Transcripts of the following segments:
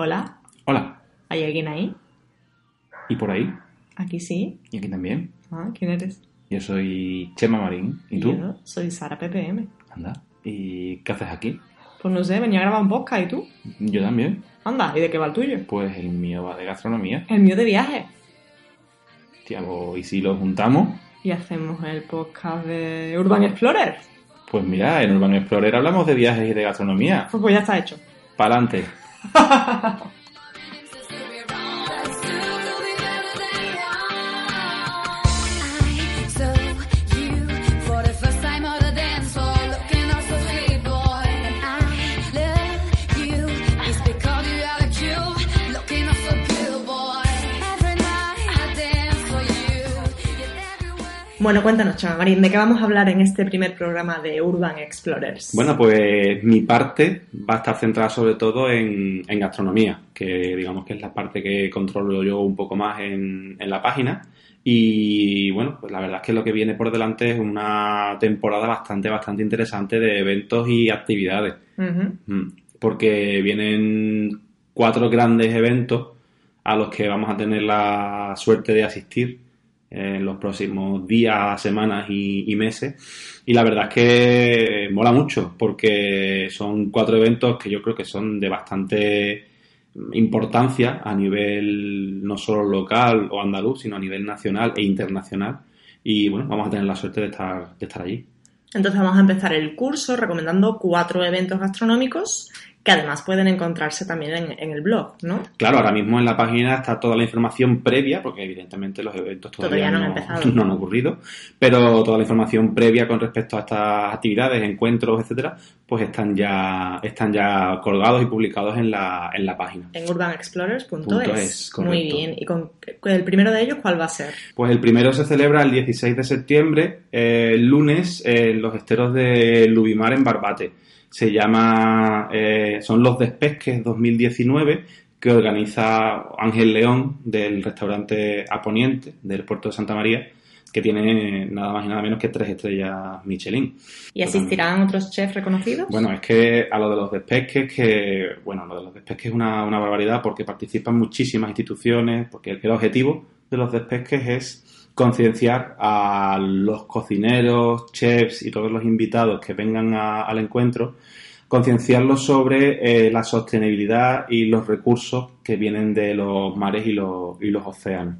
Hola, Hola. ¿hay alguien ahí? ¿Y por ahí? Aquí sí. ¿Y aquí también? Ah, ¿Quién eres? Yo soy Chema Marín. ¿Y tú? Yo soy Sara PPM. Anda. ¿Y qué haces aquí? Pues no sé, venía a grabar un podcast, ¿y tú? Yo también. Anda, ¿y de qué va el tuyo? Pues el mío va de gastronomía. El mío de viaje. Tía, pues, ¿y si lo juntamos? Y hacemos el podcast de Urban Explorer. Pues mira, en Urban Explorer hablamos de viajes y de gastronomía. Pues, pues ya está hecho. ¡Pa'lante! ha ha ha Bueno, cuéntanos, Chama Marín, ¿de qué vamos a hablar en este primer programa de Urban Explorers? Bueno, pues mi parte va a estar centrada sobre todo en, en gastronomía, que digamos que es la parte que controlo yo un poco más en, en la página. Y bueno, pues la verdad es que lo que viene por delante es una temporada bastante, bastante interesante de eventos y actividades. Mm, Porque vienen cuatro grandes eventos a los que vamos a tener la suerte de asistir en los próximos días, semanas y, y meses. Y la verdad es que mola mucho porque son cuatro eventos que yo creo que son de bastante importancia a nivel no solo local o andaluz, sino a nivel nacional e internacional. Y bueno, vamos a tener la suerte de estar, de estar allí. Entonces vamos a empezar el curso recomendando cuatro eventos gastronómicos que además pueden encontrarse también en, en el blog, ¿no? Claro, ahora mismo en la página está toda la información previa, porque evidentemente los eventos todavía, Todavía no han empezado. no han ocurrido, pero toda la información previa con respecto a estas actividades, encuentros, etcétera, pues están ya, están ya colgados y publicados en la, en la página. En urbanexplorers.es. Muy bien. ¿Y con el primero de ellos cuál va a ser? Pues el primero se celebra el 16 de septiembre, eh, el lunes, en los esteros de Lubimar en Barbate. Se llama, eh, son los Despesques 2019 que organiza Ángel León del restaurante Aponiente del puerto de Santa María, que tiene nada más y nada menos que tres estrellas Michelin. ¿Y asistirán otros chefs reconocidos? Bueno, es que a lo de los despesques, que, bueno, lo de los despesques es una, una barbaridad porque participan muchísimas instituciones, porque el, el objetivo de los despesques es concienciar a los cocineros, chefs y todos los invitados que vengan a- al encuentro, concienciarlos sobre eh, la sostenibilidad y los recursos que vienen de los mares y los, y los océanos.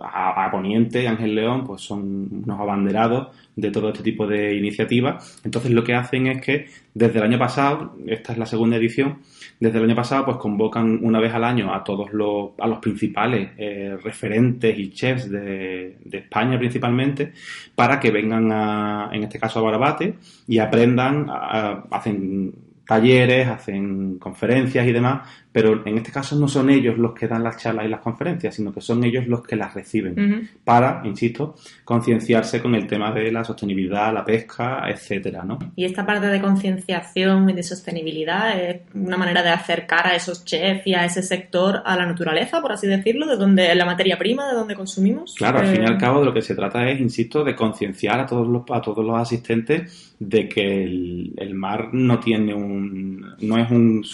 A, a Poniente, Ángel León, pues son unos abanderados de todo este tipo de iniciativas. Entonces lo que hacen es que desde el año pasado, esta es la segunda edición, desde el año pasado pues convocan una vez al año a todos los, a los principales eh, referentes y chefs de, España principalmente para que vengan a, en este caso a Barbate y aprendan, a- hacen talleres, hacen conferencias y demás, pero en este caso no son ellos los que dan las charlas y las conferencias, sino que son ellos los que las reciben para, insisto, concienciarse con el tema de la sostenibilidad, la pesca, etcétera, ¿no? Y esta parte de concienciación y de sostenibilidad es una manera de acercar a esos chefs y a ese sector a la naturaleza, por así decirlo, de donde la materia prima, de donde consumimos. Claro, al Eh, fin y al cabo de lo que se trata es, insisto, de concienciar a todos los a todos los asistentes de que el, el mar no tiene un no es un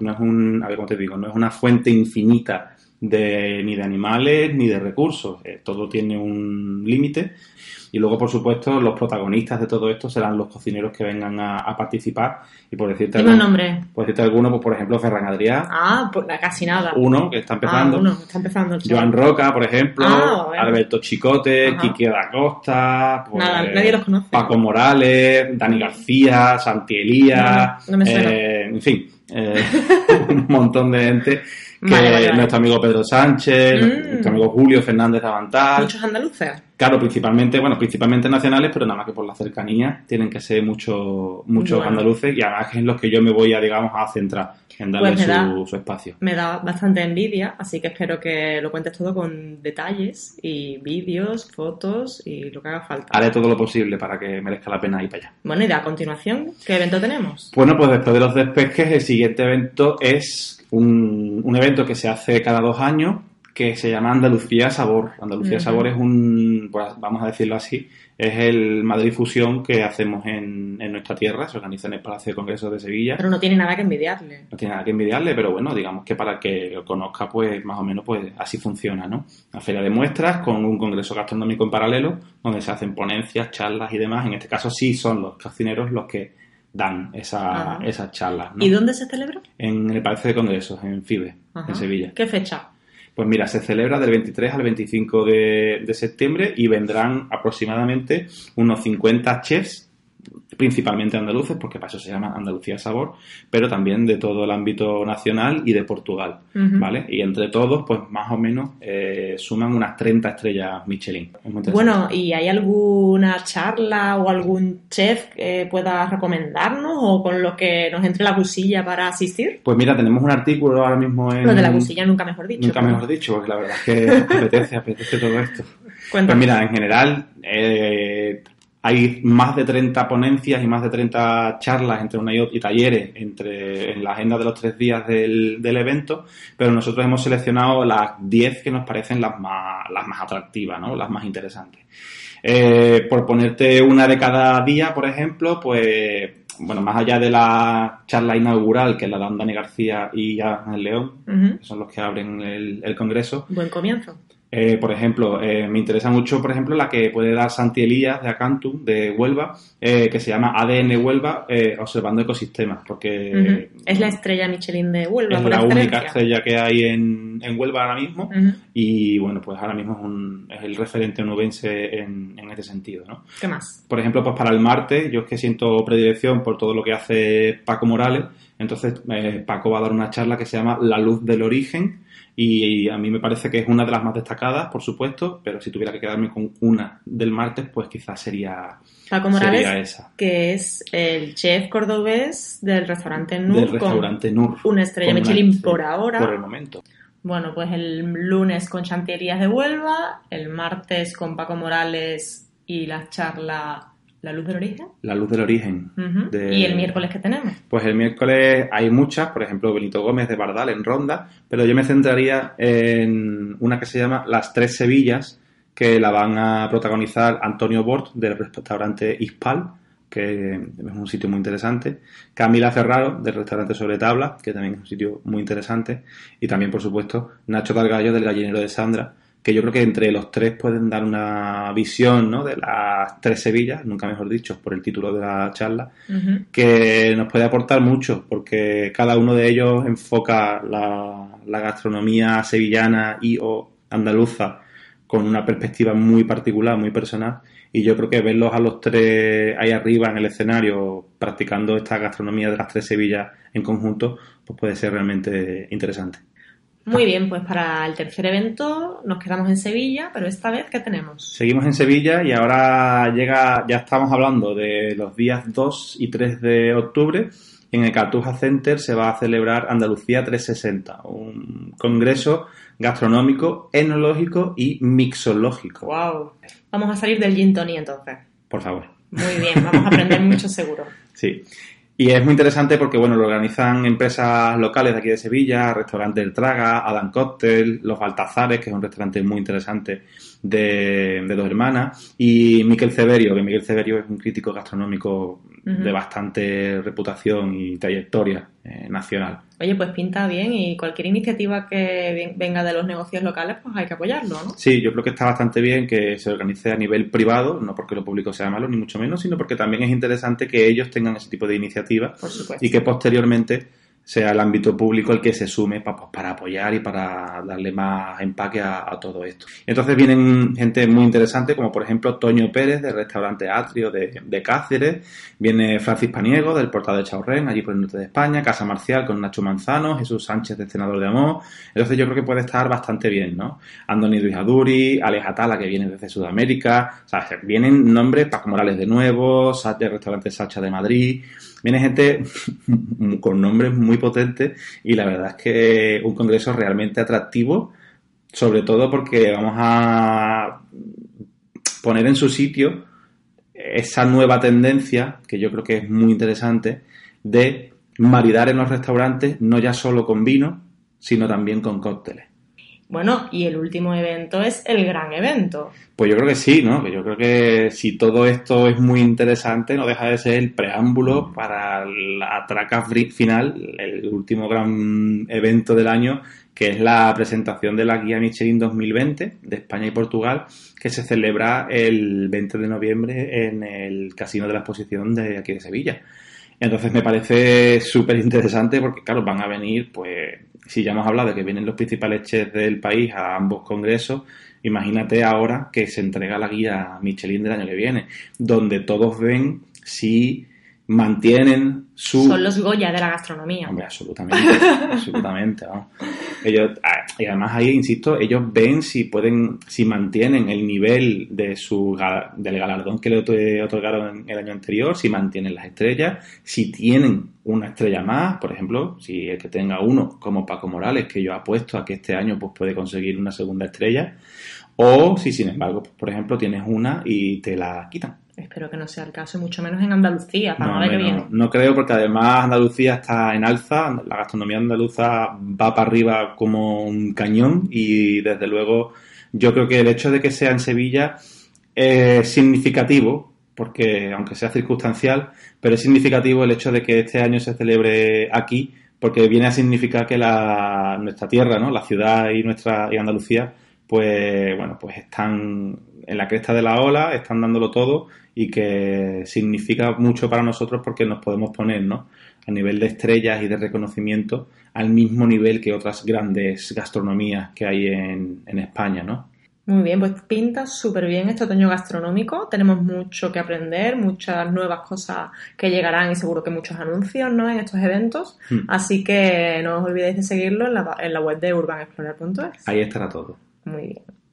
no es un cómo te digo, no es una fuente infinita de ni de animales ni de recursos, Eh, todo tiene un límite y luego por supuesto los protagonistas de todo esto serán los cocineros que vengan a, a participar y por decirte algún- nombre. por decirte alguno, pues por ejemplo Ferran Adrià, Ah, pues casi nada. uno que está empezando, Ah, uno, está empezando el show. Joan Roca, por ejemplo, Ah, bueno. Alberto Chicote, Ajá. Quique da Costa, pues, Nada, nadie los conoce. Paco Morales, Dani García, Santi Elías, No, no me suena. eh, en fin, eh, un montón de gente Vale, vale, vale. nuestro amigo Pedro Sánchez, Mm. nuestro amigo Julio Fernández de Avantal, Muchos andaluces. claro, principalmente, bueno, principalmente nacionales, pero nada más que por la cercanía tienen que ser muchos muchos Bueno. andaluces y además es en los que yo me voy a, digamos, a centrar en darle Pues da- su, su espacio. Me da bastante envidia, así que espero que lo cuentes todo con detalles y vídeos, fotos y lo que haga falta. Haré todo lo posible para que merezca la pena ir para allá. Bueno, y de a continuación, ¿qué evento tenemos? Bueno, pues después de los despesques, el siguiente evento es un, un evento que se hace cada dos años, que se llama Andalucía Sabor. Andalucía. Sabor es un, pues, vamos a decirlo así, es el Madrid Fusión que hacemos en, en nuestra tierra, se organiza en el Palacio de Congresos de Sevilla. Pero no tiene nada que envidiarle. No tiene nada que envidiarle, pero bueno, digamos que para que lo conozca, pues más o menos pues así funciona, ¿no? Una feria de muestras con un congreso gastronómico en paralelo, donde se hacen ponencias, charlas y demás. En este caso sí son los cocineros los que dan esa, Ajá. esas charlas, ¿no? ¿Y dónde se celebra? En el Palacio de Congresos, en FIBE, Ajá. en Sevilla. ¿Qué fecha? Pues mira, se celebra del 23 al 25 de, de septiembre y vendrán aproximadamente unos 50 chefs, principalmente andaluces, porque para eso se llama Andalucía Sabor, pero también de todo el ámbito nacional y de Portugal. ¿vale? Y entre todos, pues más o menos eh, suman unas 30 estrellas Michelin. Es. Bueno, ¿y hay alguna charla o algún chef que pueda recomendarnos o con lo que nos entre la cusilla para asistir? Pues mira, tenemos un artículo ahora mismo en... Lo de la cusilla nunca mejor dicho. Nunca mejor dicho, porque la verdad es que apetece, apetece todo esto. Pues mira, en general eh, hay más de 30 ponencias y más de 30 charlas entre una y otra y talleres entre, en la agenda de los tres días del, del evento, pero nosotros hemos seleccionado las 10 que nos parecen las más, las más atractivas, ¿no? las más interesantes. Eh, por ponerte una de cada día, por ejemplo, pues, bueno, más allá de la charla inaugural, que es la de Dani García y Ángel León, que son los que abren el, el congreso, Buen comienzo. Eh, por ejemplo, eh, me interesa mucho, por ejemplo, la que puede dar Santi Elías de Acantum, de Huelva, eh, que se llama ADN Huelva, eh, observando ecosistemas, porque. Es la estrella Michelin de Huelva, es por la excelencia. única estrella que hay en, en Huelva ahora mismo. Y bueno, pues ahora mismo es, un- es el referente onubense en, en ese sentido, ¿no? ¿Qué más? Por ejemplo, pues para el martes, yo es que siento predilección por todo lo que hace Paco Morales. Entonces, eh, Paco va a dar una charla que se llama La luz del origen. Y, a mí me parece que es una de las más destacadas, por supuesto, pero si tuviera que quedarme con una del martes, pues quizás sería, Paco Morales, sería esa. que es el chef cordobés del restaurante Nur, del con restaurante Nur. una estrella Con Michelin por ahora. Por el momento. Bueno, pues el lunes con Chanterías de Huelva, el martes con Paco Morales y la charla La Luz del Origen. La luz del origen. De- Y el miércoles que tenemos. Pues el miércoles hay muchas, por ejemplo, Benito Gómez de Bardal en Ronda, pero yo me centraría en una que se llama Las Tres Sevillas, que la van a protagonizar Antonio Bort del restaurante Ispal, que es un sitio muy interesante, Camila Ferraro del restaurante Sobre Tabla, que también es un sitio muy interesante, y también, por supuesto, Nacho Cargallo del gallinero de Sandra, que yo creo que entre los tres pueden dar una visión ¿no? de las tres Sevillas, nunca mejor dicho, por el título de la charla, que nos puede aportar mucho, porque cada uno de ellos enfoca la, la gastronomía sevillana y o andaluza con una perspectiva muy particular, muy personal, y yo creo que verlos a los tres ahí arriba en el escenario practicando esta gastronomía de las tres Sevillas en conjunto, pues puede ser realmente interesante. Muy bien, pues para el tercer evento nos quedamos en Sevilla, pero esta vez, ¿qué tenemos? Seguimos en Sevilla y ahora llega, ya estamos hablando de los días 2 y 3 de octubre. En el Cartuja Center se va a celebrar Andalucía 360, un congreso gastronómico, enológico y mixológico. ¡Wow! Vamos a salir del gin tonic entonces. Por favor. Muy bien, vamos a aprender mucho seguro. Sí. Y es muy interesante porque, bueno, lo organizan empresas locales de aquí de Sevilla, Restaurante El Traga, Adam Cocktail, Los Baltazares, que es un restaurante muy interesante de, de dos hermanas, y Miquel Severio, que Miquel Severio es un crítico gastronómico de bastante reputación y trayectoria eh, nacional. Oye, pues pinta bien y cualquier iniciativa que ven- venga de los negocios locales, pues hay que apoyarlo, ¿no? Sí, yo creo que está bastante bien que se organice a nivel privado, no porque lo público sea malo, ni mucho menos, sino porque también es interesante que ellos tengan ese tipo de iniciativas y que posteriormente sea el ámbito público el que se sume pa- pues, para apoyar y para darle más empaque a, todo esto. Entonces vienen gente muy interesante, como por ejemplo Toño Pérez del restaurante Atrio de, de Cáceres, viene Francis Paniego del Portal de Chaurren, allí por el norte de España, Casa Marcial con Nacho Manzano, Jesús Sánchez del Senador de Amor. Entonces yo creo que puede estar bastante bien, ¿no? Andoni Duijaduri, Alex Atala que viene desde Sudamérica, o sea, vienen nombres, Paco Morales de nuevo, del restaurante Sacha de Madrid, viene gente con nombres muy potentes y la verdad es que un congreso realmente atractivo, sobre todo porque vamos a poner en su sitio esa nueva tendencia, que yo creo que es muy interesante, de maridar en los restaurantes no ya solo con vino, sino también con cócteles. Bueno, y el último evento es el gran evento. Pues yo creo que sí, ¿no? Que yo creo que si todo esto es muy interesante, no deja de ser el preámbulo para la traca final, el último gran evento del año, que es la presentación de la guía Michelin 2020 de España y Portugal, que se celebra el 20 de noviembre en el Casino de la Exposición de aquí de Sevilla. Entonces me parece súper interesante porque, claro, van a venir, pues, si ya hemos hablado de que vienen los principales chefs del país a ambos congresos, imagínate ahora que se entrega la guía Michelin del año que viene, donde todos ven si mantienen su... Son los Goya de la gastronomía. Hombre, absolutamente, absolutamente, vamos. Ellos, y además ahí, insisto, ellos ven si pueden, si mantienen el nivel de su del galardón que le otor- otorgaron el año anterior, si mantienen las estrellas, si tienen una estrella más, por ejemplo, si el que tenga uno, como Paco Morales, que yo apuesto a que este año pues puede conseguir una segunda estrella, o si sin embargo, pues, por ejemplo, tienes una y te la quitan. Espero que no sea el caso, y mucho menos en Andalucía, para No, ver viene. no, no creo porque además Andalucía está en alza, la gastronomía andaluza va para arriba como un cañón y desde luego yo creo que el hecho de que sea en Sevilla es significativo, porque aunque sea circunstancial, pero es significativo el hecho de que este año se celebre aquí, porque viene a significar que la, nuestra tierra, ¿no? la ciudad y nuestra y Andalucía, pues bueno, pues están en la cresta de la ola, están dándolo todo y que significa mucho para nosotros porque nos podemos poner, ¿no? A nivel de estrellas y de reconocimiento al mismo nivel que otras grandes gastronomías que hay en, en España, ¿no? Muy bien, pues pinta súper bien este otoño gastronómico. Tenemos mucho que aprender, muchas nuevas cosas que llegarán y seguro que muchos anuncios ¿no? en estos eventos. Hmm. Así que no os olvidéis de seguirlo en la, en la web de urbanexplorer.es. Ahí estará todo. Muy bien.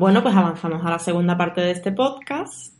Bueno, pues avanzamos a la segunda parte de este podcast.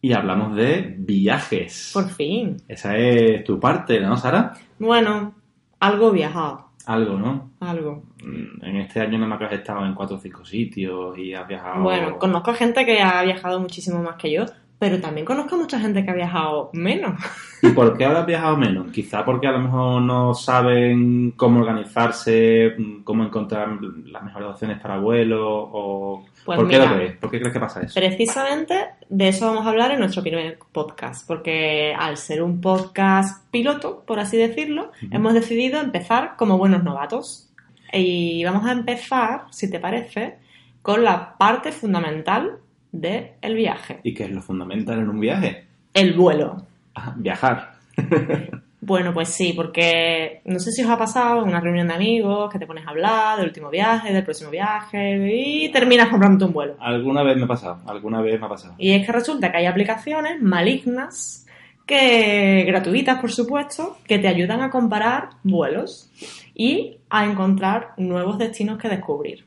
Y hablamos de viajes. Por fin. Esa es tu parte, ¿no, Sara? Bueno, algo viajado. Algo, ¿no? Algo. Mm, En este año no me has estado en cuatro o cinco sitios y has viajado... Bueno, conozco gente que ha viajado muchísimo más que yo, pero también conozco a mucha gente que ha viajado menos. ¿Y por qué has viajado menos? Quizá porque a lo mejor no saben cómo organizarse, cómo encontrar las mejores opciones para vuelo o... Pues ¿Por qué lo crees? ¿Por qué crees que pasa eso? Precisamente de eso vamos a hablar en nuestro primer podcast, porque al ser un podcast piloto, por así decirlo, hemos decidido empezar como buenos novatos. Y vamos a empezar, si te parece, con la parte fundamental del viaje, ¿Y qué es lo fundamental en un viaje? el vuelo. Ah, viajar. Bueno, pues sí, porque no sé si os ha pasado en una reunión de amigos que te pones a hablar del último viaje, del próximo viaje y terminas comprando un vuelo. Alguna vez me ha pasado, alguna vez me ha pasado. Y es que resulta que hay aplicaciones malignas que gratuitas, por supuesto, que te ayudan a comparar vuelos y a encontrar nuevos destinos que descubrir.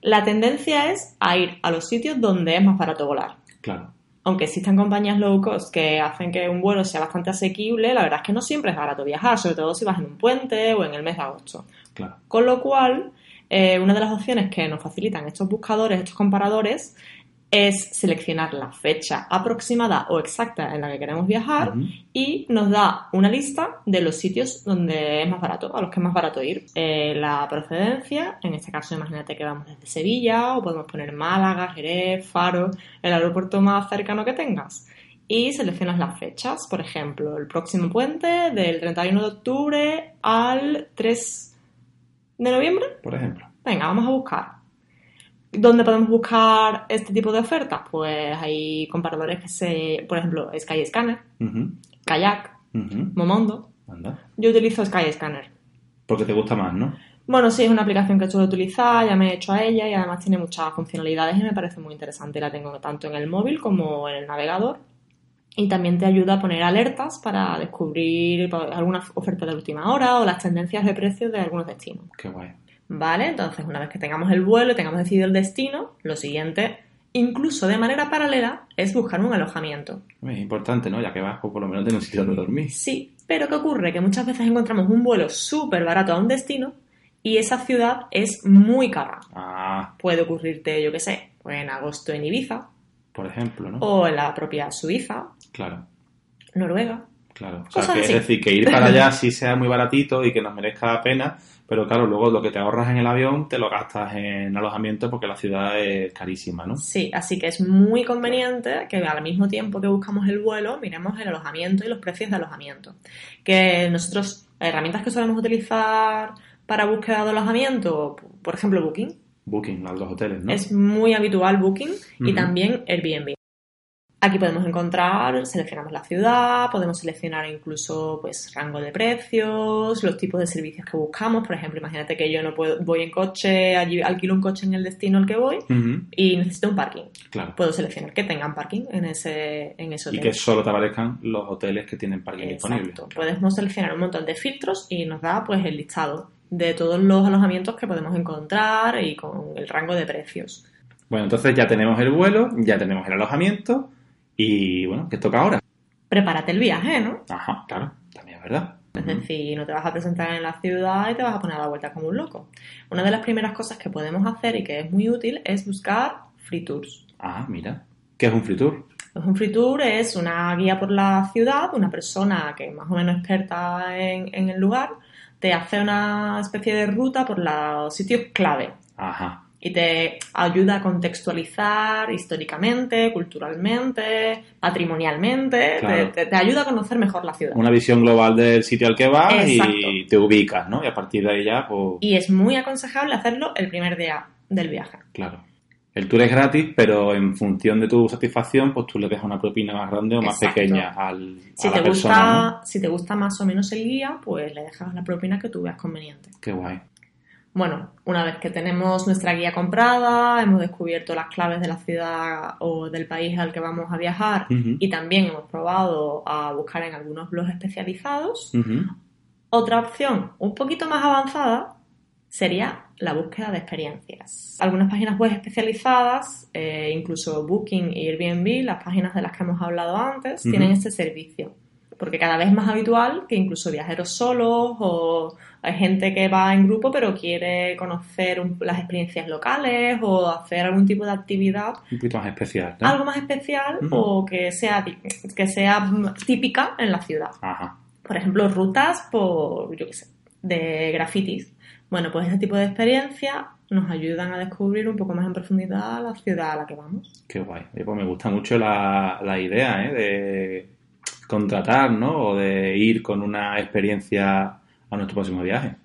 La tendencia es a ir a los sitios donde es más barato volar. Claro. Aunque existan compañías low cost que hacen que un vuelo sea bastante asequible, la verdad es que no siempre es barato viajar, sobre todo si vas en un puente o en el mes de agosto. Claro. Con lo cual, eh, una de las opciones que nos facilitan estos buscadores, estos comparadores, es seleccionar la fecha aproximada o exacta en la que queremos viajar y nos da una lista de los sitios donde es más barato, a los que es más barato ir. Eh, la procedencia, en este caso imagínate que vamos desde Sevilla o podemos poner Málaga, Jerez, Faro, el aeropuerto más cercano que tengas. Y seleccionas las fechas, por ejemplo, el próximo puente del 31 de octubre al 3 de noviembre. Por ejemplo. Venga, vamos a buscar. ¿Dónde podemos buscar este tipo de ofertas? Pues hay comparadores que se, por ejemplo, Skyscanner, Ujú, Kayak. Momondo. Anda. Yo utilizo Skyscanner. Porque te gusta más, ¿no? Bueno, sí, es una aplicación que suelo utilizar, ya me he hecho a ella y además tiene muchas funcionalidades y me parece muy interesante. La tengo tanto en el móvil como en el navegador. Y también te ayuda a poner alertas para descubrir pues, alguna oferta de última hora o las tendencias de precios de algunos destinos. Qué guay. ¿Vale? Entonces, una vez que tengamos el vuelo y tengamos decidido el destino, lo siguiente, incluso de manera paralela, es buscar un alojamiento. Es importante, ¿no? Ya que vas, pues por lo menos tener un sitio donde dormir. Sí, pero ¿qué ocurre? Que muchas veces encontramos un vuelo súper barato a un destino y esa ciudad es muy cara. Ah, Puede ocurrirte, yo qué sé, pues en agosto en Ibiza, por ejemplo, ¿no? o en la propia Suiza, Claro, Noruega. Claro. O sea, que, es decir, que ir para allá sí sea muy baratito y que nos merezca la pena, pero claro, luego lo que te ahorras en el avión te lo gastas en alojamiento porque la ciudad es carísima, ¿no? Sí, así que es muy conveniente que al mismo tiempo que buscamos el vuelo, miremos el alojamiento y los precios de alojamiento. Que nosotros, herramientas que solemos utilizar para búsqueda de alojamiento, por ejemplo Booking, Booking, los dos hoteles, ¿no? es muy habitual Booking y Ujú. también Airbnb. Aquí podemos encontrar, seleccionamos la ciudad, podemos seleccionar incluso pues rango de precios, los tipos de servicios que buscamos. Por ejemplo, imagínate que yo no puedo, voy en coche, allí alquilo un coche en el destino al que voy y necesito un parking. Claro. Puedo seleccionar que tengan parking en ese, en ese Y hotel. que solo te aparezcan los hoteles que tienen parking disponible. Exacto. Podemos seleccionar un montón de filtros y nos da pues el listado de todos los alojamientos que podemos encontrar y con el rango de precios. Bueno, entonces ya tenemos el vuelo, ya tenemos el alojamiento y bueno, ¿qué toca ahora? Prepárate el viaje, ¿no? Ajá, claro, también es verdad. Es decir, no te vas a presentar en la ciudad y te vas a poner a la vuelta como un loco. Una de las primeras cosas que podemos hacer y que es muy útil es buscar free tours. Ah, mira. ¿Qué es un free tour? Pues un free tour es una guía por la ciudad, una persona que es más o menos experta en, en el lugar, te hace una especie de ruta por los sitios clave Ajá. Y te ayuda a contextualizar históricamente, culturalmente, patrimonialmente, Claro. te, te- te ayuda a conocer mejor la ciudad. Una visión global del sitio al que vas Exacto. y te ubicas, ¿no? Y a partir de ahí ya, pues, Y es muy aconsejable hacerlo el primer día del viaje. claro. El tour es gratis, pero en función de tu satisfacción, pues tú le dejas una propina más grande o más Exacto. pequeña al, Si a la te, persona, gusta, ¿no? si te gusta más o menos el guía, pues le dejas la propina que tú veas conveniente. Qué guay. Bueno, una vez que tenemos nuestra guía comprada, hemos descubierto las claves de la ciudad o del país al que vamos a viajar y también hemos probado a buscar en algunos blogs especializados, otra opción un poquito más avanzada sería la búsqueda de experiencias. Algunas páginas web especializadas, eh, incluso Booking y Airbnb, las páginas de las que hemos hablado antes, tienen este servicio. Porque cada vez es más habitual que incluso viajeros solos o hay gente que va en grupo pero quiere conocer un- las experiencias locales o hacer algún tipo de actividad Un poquito más especial, ¿no? algo más especial o que sea, que sea típica en la ciudad Ajá. por ejemplo, rutas por, yo qué sé, de grafitis. Bueno, pues ese tipo de experiencias nos ayudan a descubrir un poco más en profundidad la ciudad a la que vamos. Qué guay. Pues me gusta mucho la, la idea, ¿eh? De contratar, ¿no? O de ir con una experiencia a nuestro próximo viaje.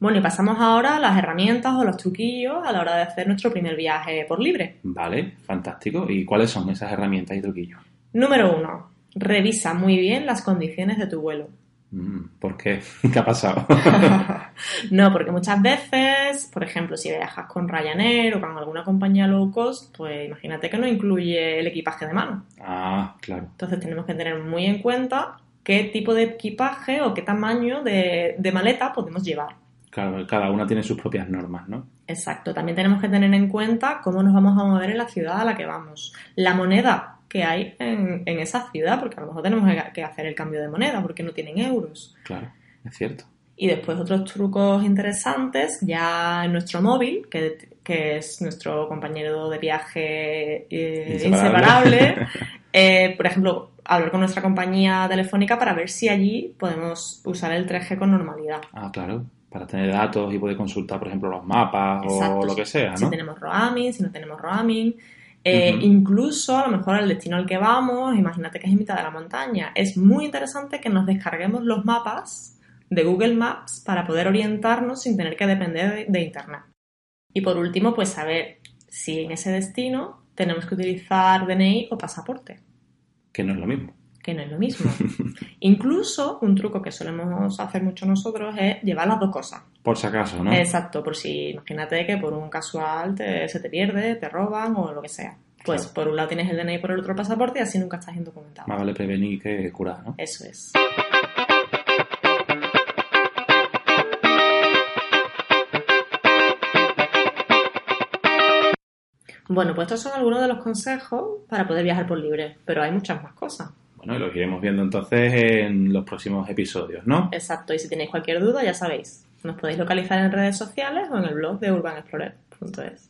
Bueno, y pasamos ahora a las herramientas o los truquillos a la hora de hacer nuestro primer viaje por libre. Vale, fantástico. ¿Y cuáles son esas herramientas y truquillos? Número uno, revisa muy bien las condiciones de tu vuelo. Mm, ¿Por qué? ¿Qué ha pasado? no, porque muchas veces, por ejemplo, si viajas con Ryanair o con alguna compañía low cost, pues imagínate que no incluye el equipaje de mano. ah, claro. Entonces tenemos que tener muy en cuenta qué tipo de equipaje o qué tamaño de, de maleta podemos llevar. Claro, cada una tiene sus propias normas, ¿no? Exacto, también tenemos que tener en cuenta cómo nos vamos a mover en la ciudad a la que vamos. La moneda que hay en, en esa ciudad, porque a lo mejor tenemos que- hacer el cambio de moneda porque no tienen euros. Claro, es cierto. Y después otros trucos interesantes, ya en nuestro móvil, que, que es nuestro compañero de viaje eh, Inseparable. inseparable. eh, por ejemplo, hablar con nuestra compañía telefónica para ver si allí podemos usar el 3G con normalidad. Ah, claro. Para tener datos y poder consultar, por ejemplo, los mapas Exacto, o lo que si- sea, Si ¿no? tenemos roaming, si no tenemos roaming. Eh. Incluso, a lo mejor, al destino al que vamos, imagínate que es en mitad de la montaña. Es muy interesante que nos descarguemos los mapas de Google Maps para poder orientarnos sin tener que depender de, de Internet. Y por último, pues saber si en ese destino tenemos que utilizar DNI o pasaporte, Que no es lo mismo. Que no es lo mismo. Incluso, un truco que solemos hacer mucho nosotros es llevar las dos cosas. Por si acaso, ¿no? Exacto, por si imagínate que por un casual te- se te pierde, te roban o lo que sea. Pues Claro. por un lado tienes el DNI y por el otro el pasaporte y así nunca estás indocumentado. Más vale prevenir que curar, ¿no? Eso es. Bueno, pues estos son algunos de los consejos para poder viajar por libre, pero hay muchas más cosas. Bueno, y los iremos viendo entonces en los próximos episodios, ¿no? Exacto, y si tenéis cualquier duda ya sabéis, nos podéis localizar en redes sociales o en el blog de Urban Explorer.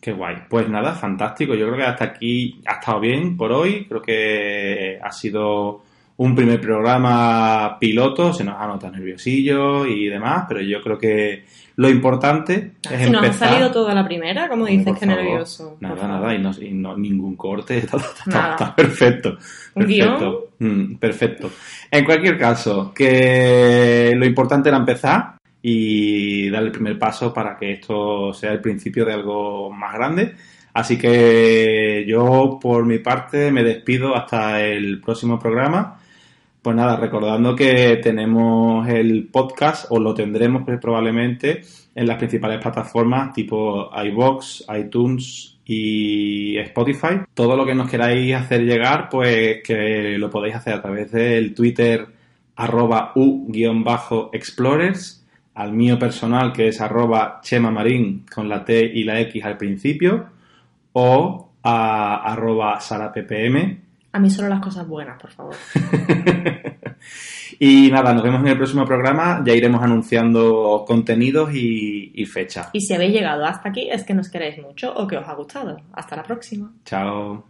Qué guay. Pues nada, fantástico. Yo creo que hasta aquí ha estado bien por hoy. Creo que ha sido un primer programa piloto. Se nos ha notado nerviosillo y demás, pero yo creo que lo importante es Si nos ha empezar. salido toda la primera, como dices por que favor. nervioso. Nada, nada, y no, y no- ningún corte, está, está- Nada. está perfecto. ¿Un Perfecto. Mm, perfecto. En cualquier caso, que lo importante era empezar y dar el primer paso para que esto sea el principio de algo más grande. Así que yo, por mi parte, me despido hasta el próximo programa. Pues nada, recordando que tenemos el podcast, o lo tendremos pues, probablemente en las principales plataformas tipo iBox, iTunes y Spotify. Todo lo que nos queráis hacer llegar, pues que lo podéis hacer a través del Twitter arroba u-explorers, al mío personal que es arroba chemamarín con la T y la X al principio, o a arroba sarappm. A mí solo las cosas buenas, por favor. Y nada, nos vemos en el próximo programa. Ya iremos anunciando contenidos y, y fecha. Y si habéis llegado hasta aquí es que nos queréis mucho o que os ha gustado. Hasta la próxima. Chao.